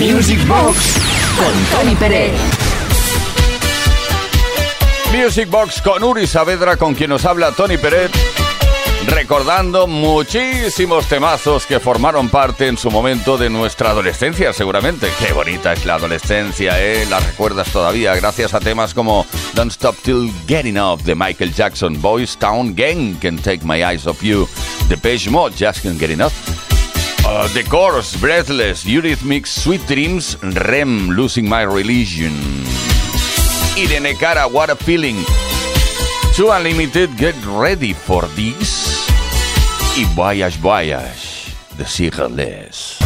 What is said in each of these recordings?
Music Box con Tony Pérez. Music Box con Uri Saavedra, con quien nos habla Tony Pérez, recordando muchísimos temazos que formaron parte en su momento de nuestra adolescencia, seguramente. Qué bonita es la adolescencia, ¿eh? La recuerdas todavía gracias a temas como Don't Stop Till Getting Up de Michael Jackson, Boys Town Gang, Can Take My Eyes Off You, The Page Mod, Just Can't Get Enough. Uh, the Course, Breathless, Eurythmics, Sweet Dreams, REM, Losing My Religion. Irene Cara, What a Feeling. Too Unlimited, Get Ready for This. Y Voyage Voyage, The Secretless.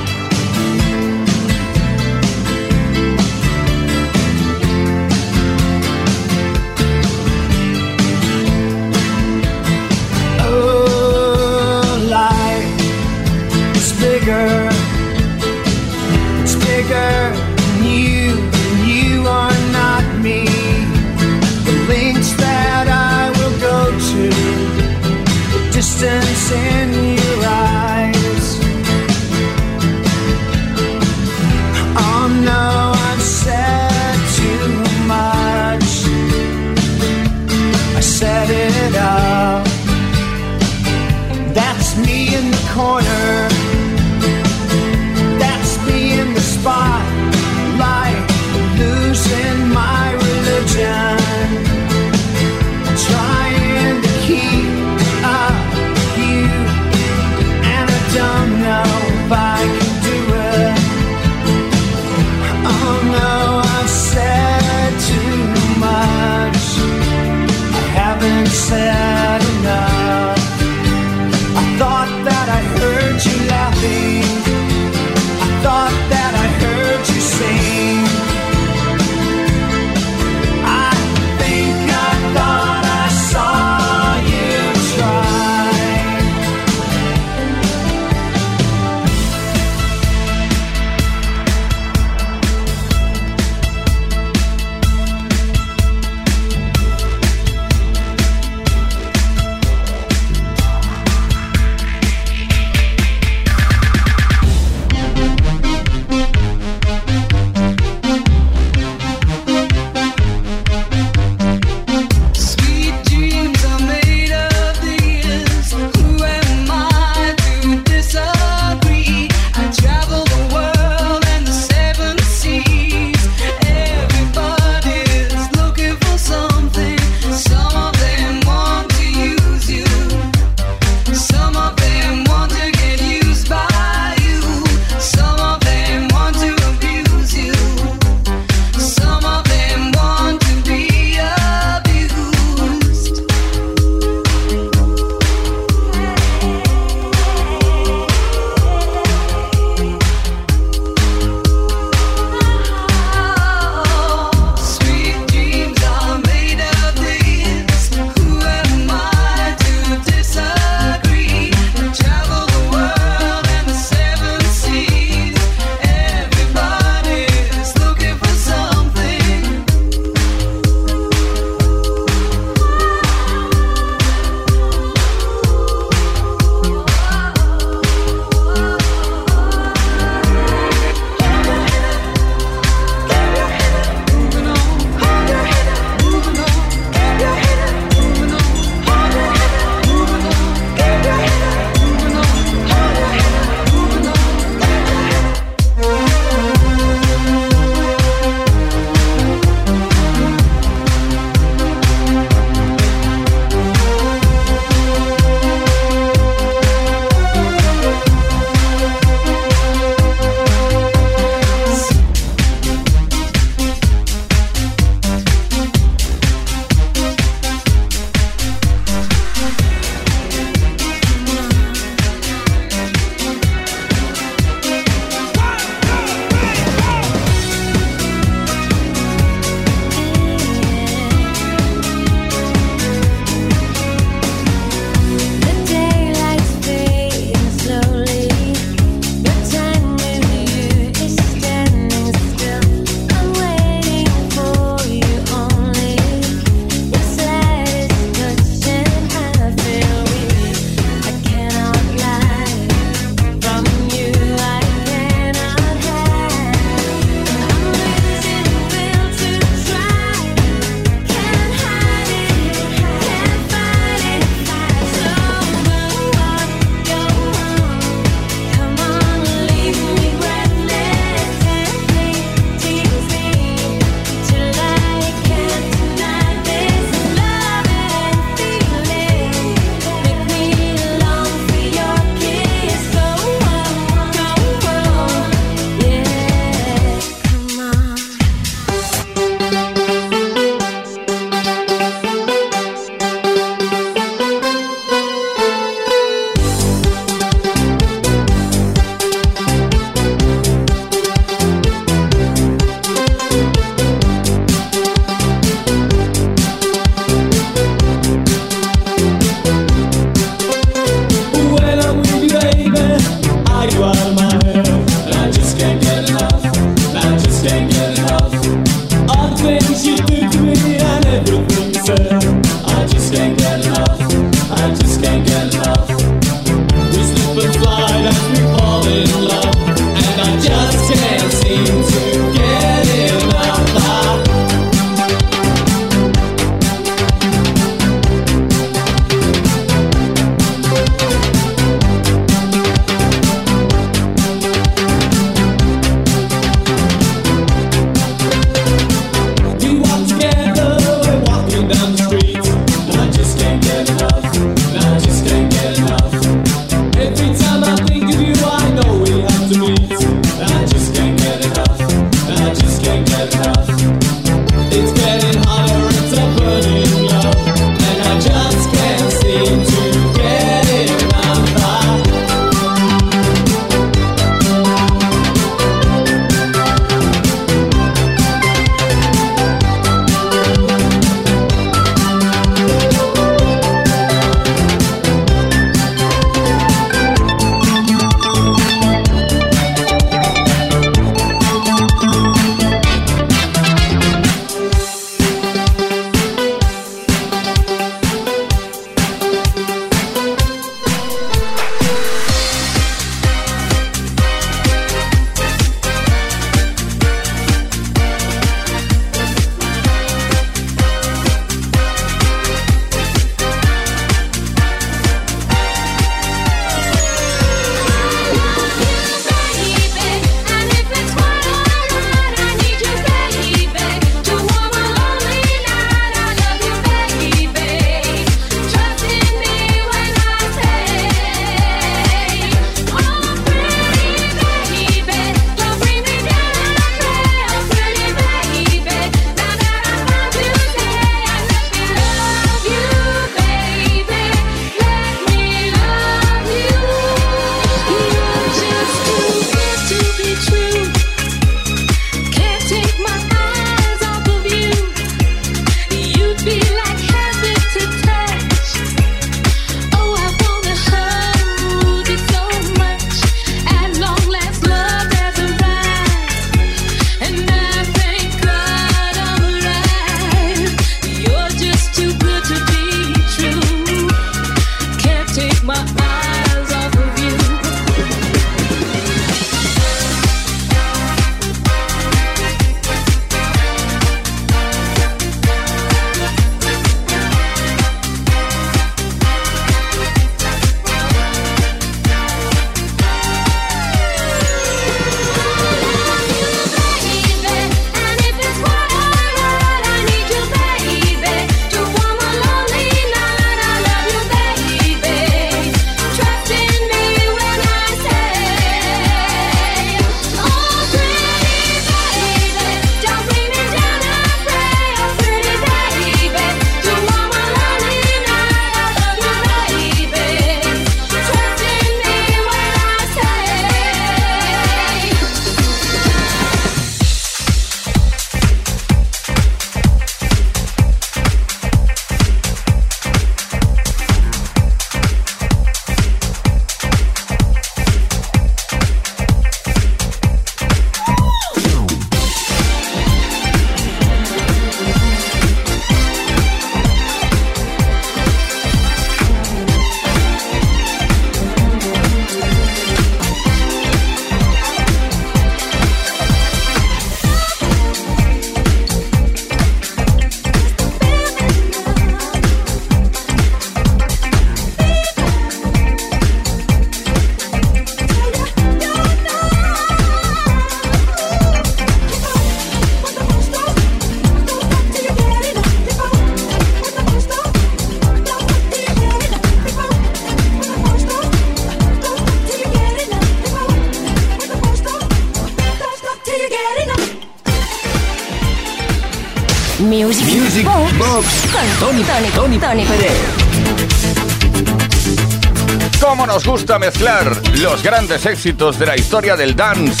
Gusta mezclar los grandes éxitos de la historia del dance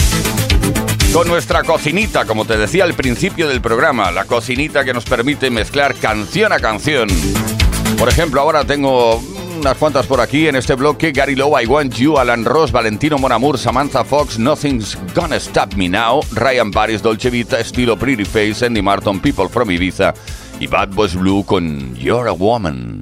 con nuestra cocinita, como te decía al principio del programa, la cocinita que nos permite mezclar canción a canción. Por ejemplo, ahora tengo unas cuantas por aquí en este bloque. Gary Lowe, I Want You, Alan Ross, Valentino Monamur, Samantha Fox, Nothing's Gonna Stop Me Now, Ryan Paris, Dolce Vita, estilo Pretty Face, Andy Martin, People from Ibiza y Bad Boys Blue con You're a Woman.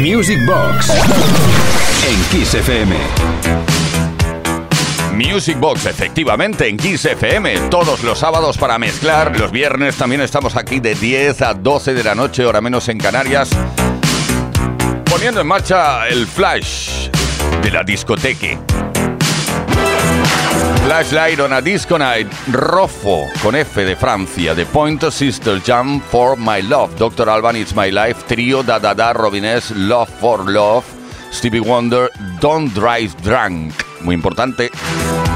Music Box en Kiss FM. Music Box, efectivamente, en Kiss FM, todos los sábados para mezclar, los viernes también estamos aquí de 10 a 12 de la noche, hora menos en Canarias, poniendo en marcha el flash de la discoteca. Flashlight on a Disco Night, Rofo, con F de Francia, The Pointer Sister, Jump for My Love, Dr. Alban, It's My Life, Trio, Da Da Da, Robinés, Love for Love, Stevie Wonder, Don't Drive Drunk, muy importante,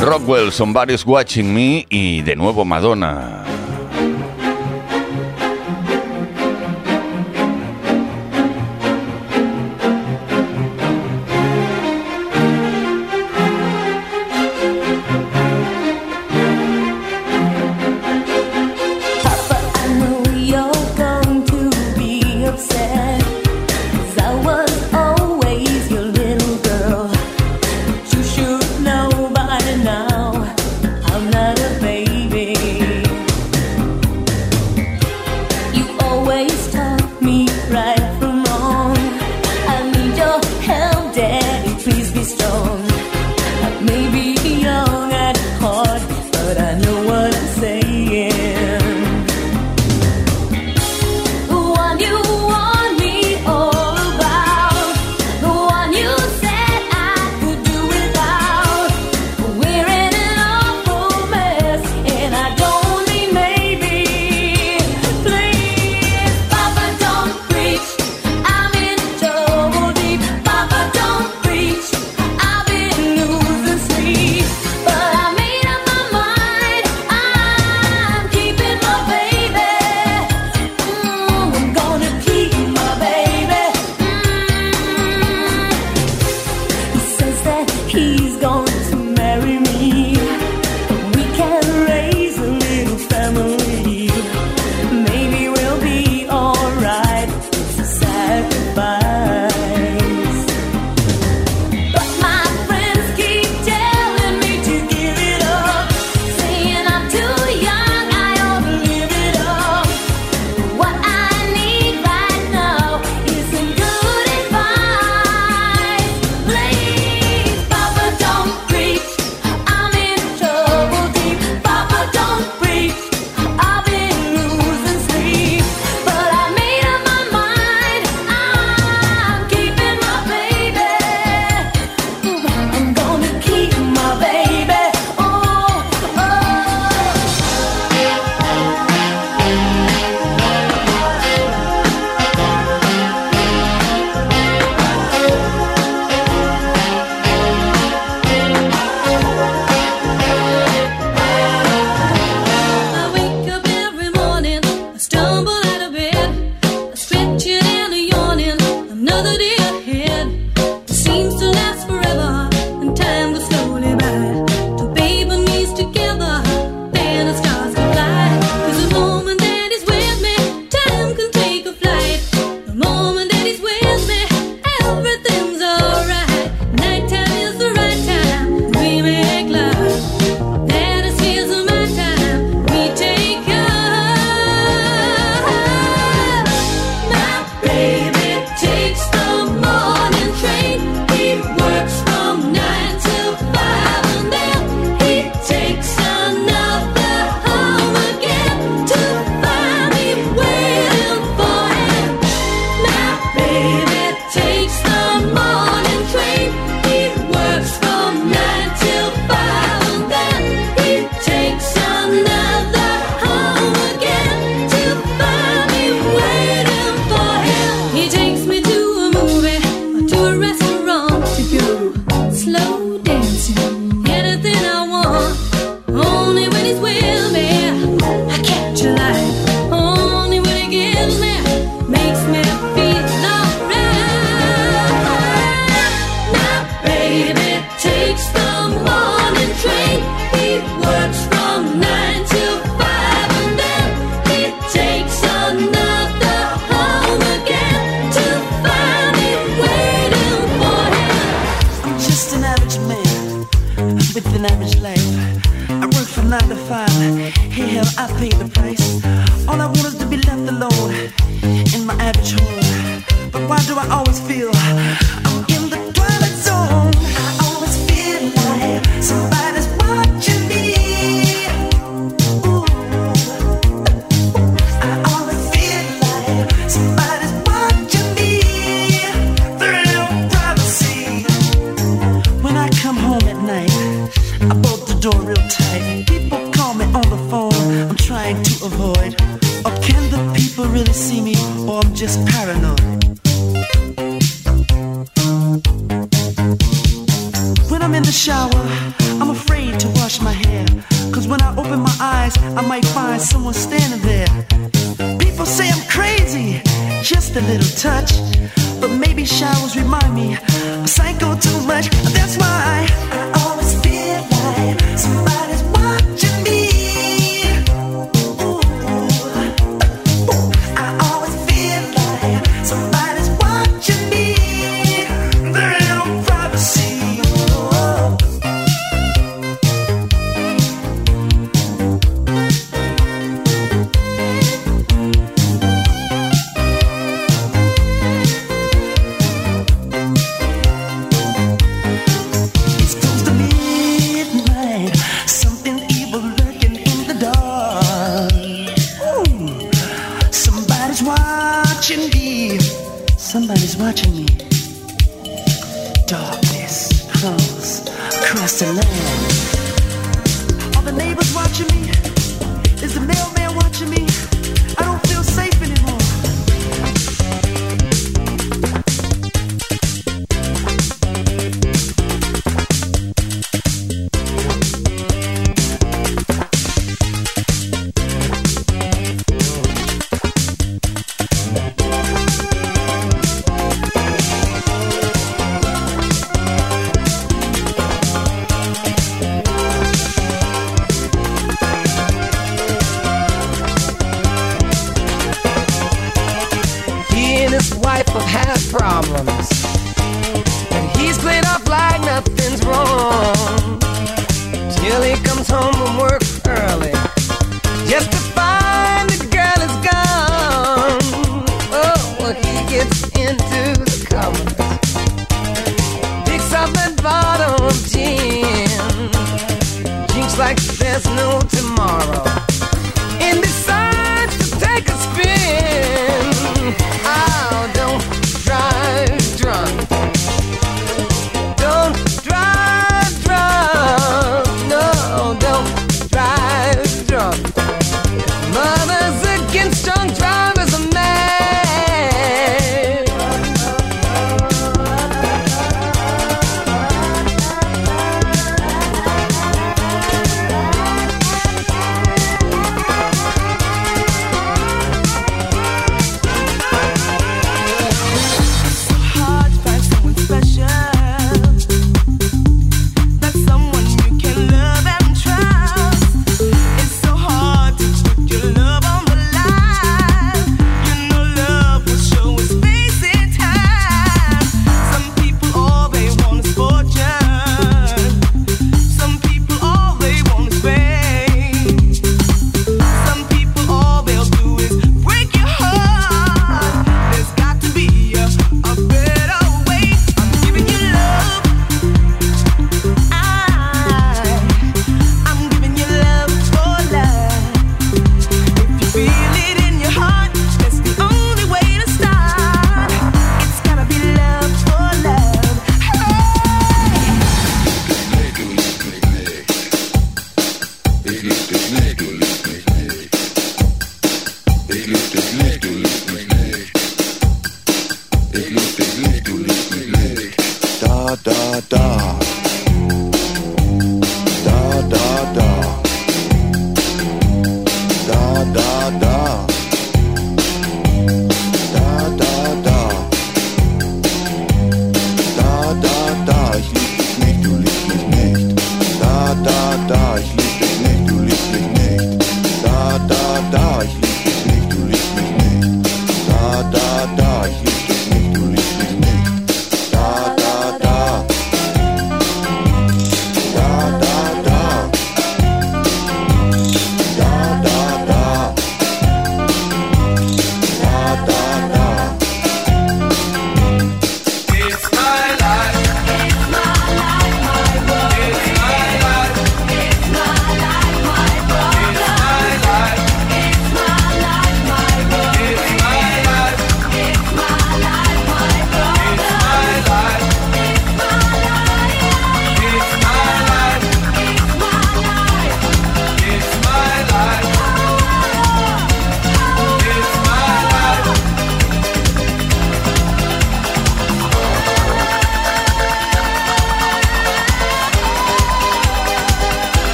Rockwell, Somebody's Watching Me y de nuevo Madonna.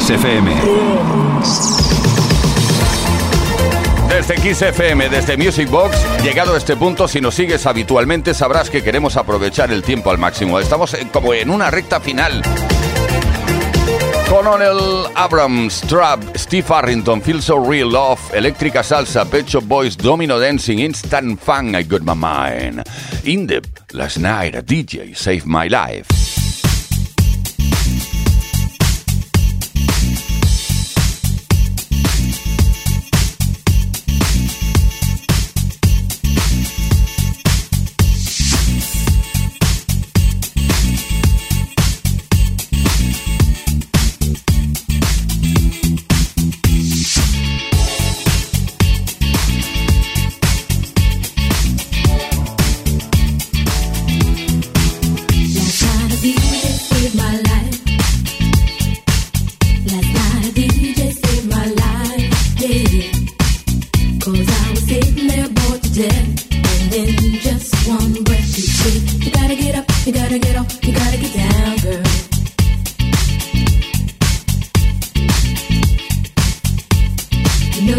XFM. Desde XFM, desde Music Box, llegado a este punto, si nos sigues habitualmente sabrás que queremos aprovechar el tiempo al máximo. Estamos eh, como en una recta final. Coronel Abrams, Trap, Steve Harrington, Feel So Real, Love, Eléctrica Salsa, Pecho Boys, Domino Dancing, Instant Fun, I Got My Mind, Indep, Last Night, a DJ, Save My Life.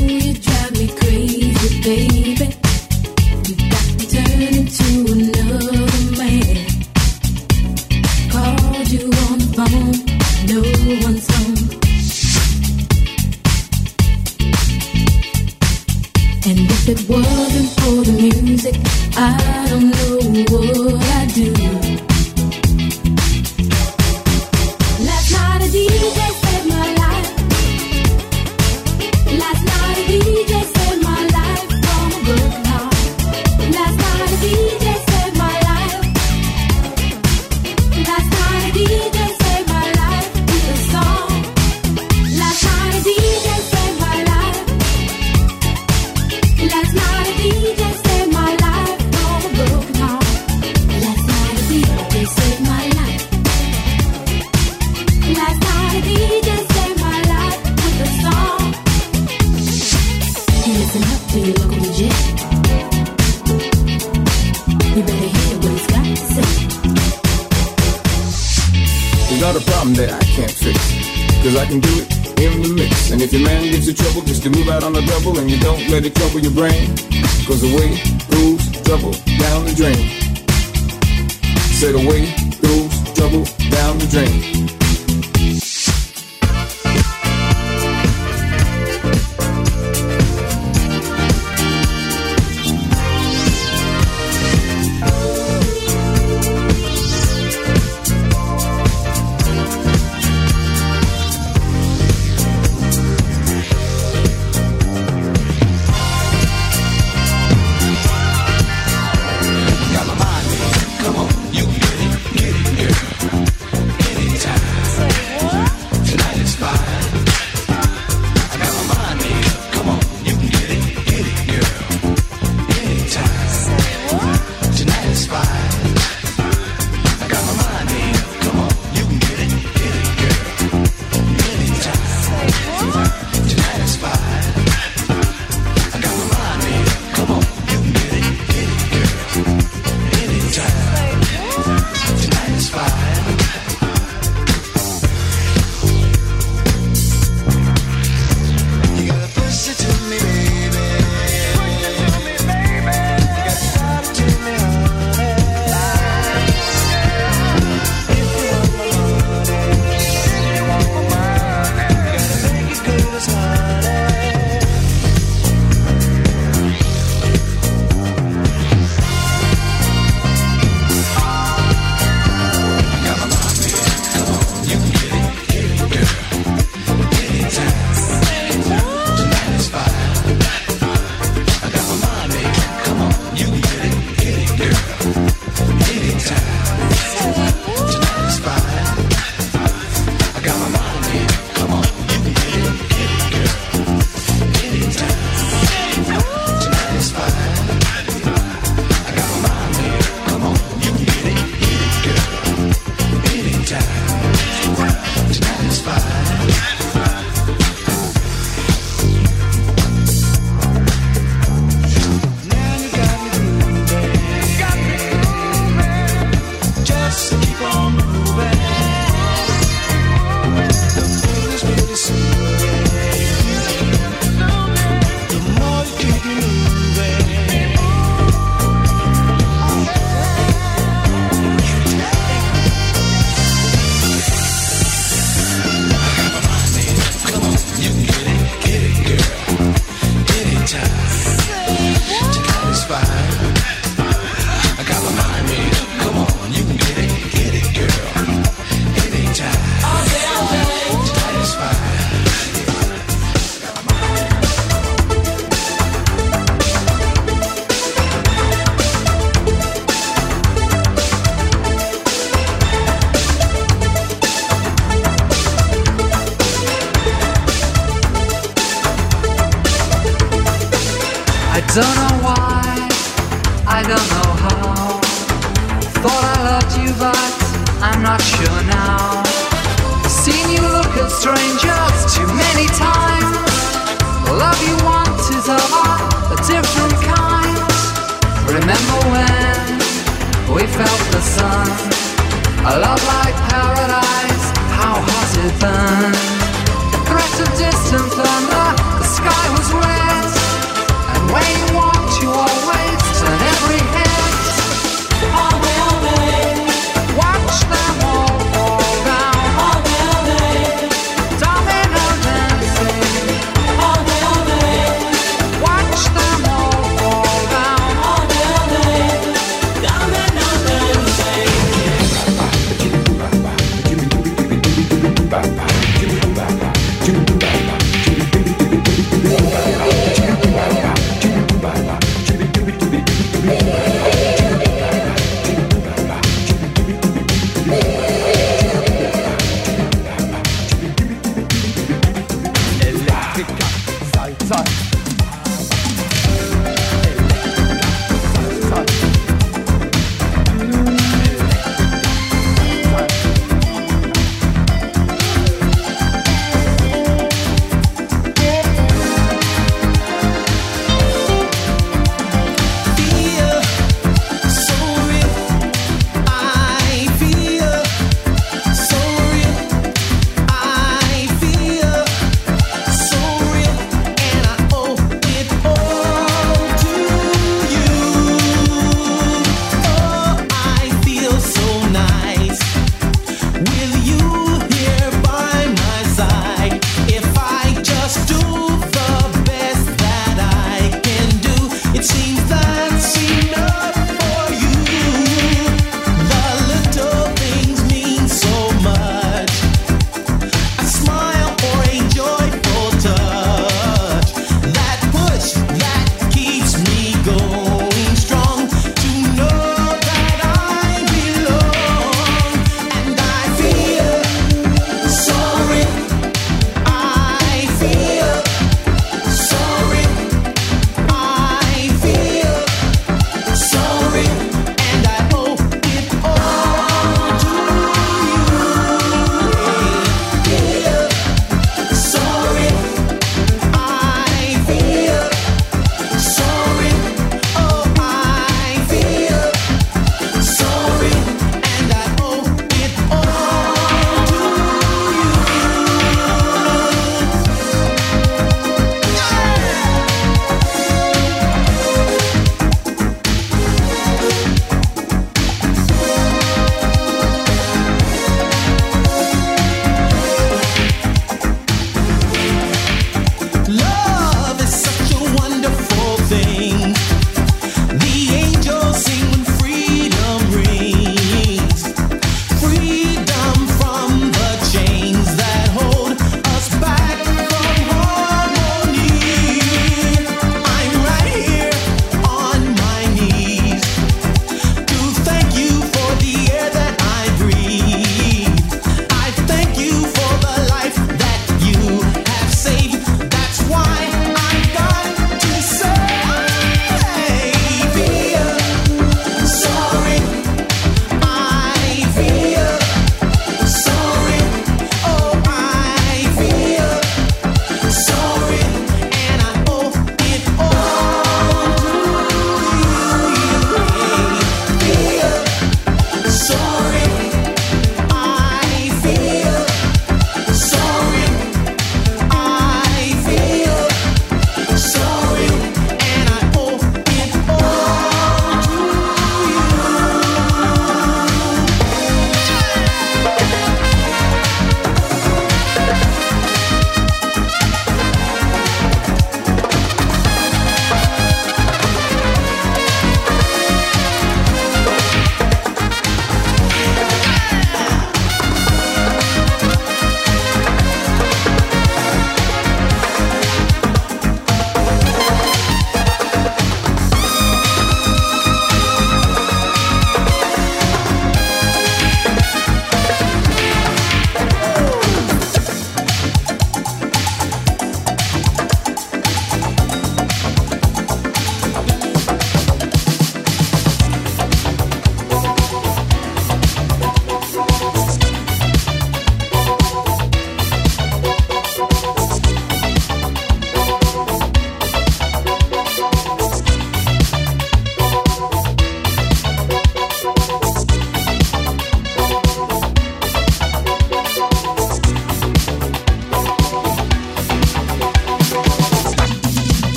you drive me crazy, baby.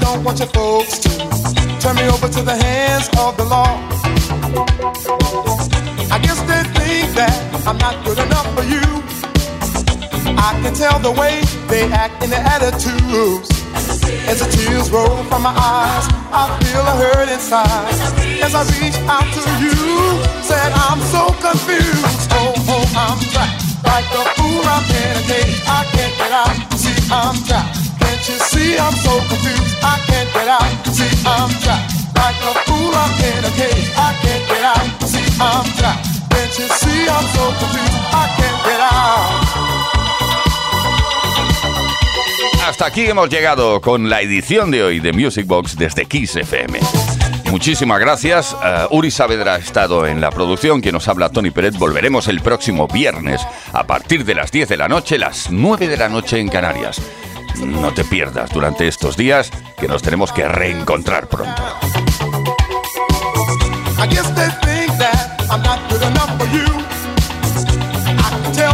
Don't want your folks to turn me over to the hands of the law. I guess they think that I'm not good enough for you. I can tell the way they act in their attitudes. As the tears roll from my eyes, I feel a hurt inside. As I reach out to you, said I'm so confused. Oh, oh, I'm trapped. Like a fool, I'm in a cage. I can't get out. See, I'm trapped. Hasta aquí hemos llegado con la edición de hoy de Music Box desde Kiss FM. Muchísimas gracias. Eh, Uri Saavedra ha estado en la producción, quien nos habla Tony Pérez. Volveremos el próximo viernes a partir de las 10 de la noche, las 9 de la noche en Canarias. No te pierdas durante estos días que nos tenemos que reencontrar pronto. I guess they think that I'm not good enough for you. I can.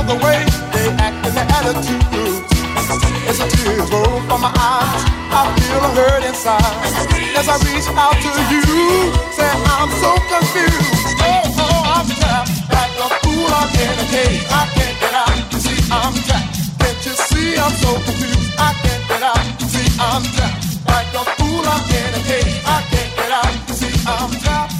As the tears roll from my eyes, I feel a hurt inside. As I reach out to you, say I'm so confused. Oh, oh, I'm trapped like a fool I'm in a. I can't get out. I'm trapped like a fool. I'm. I can't get out. See, I'm trapped.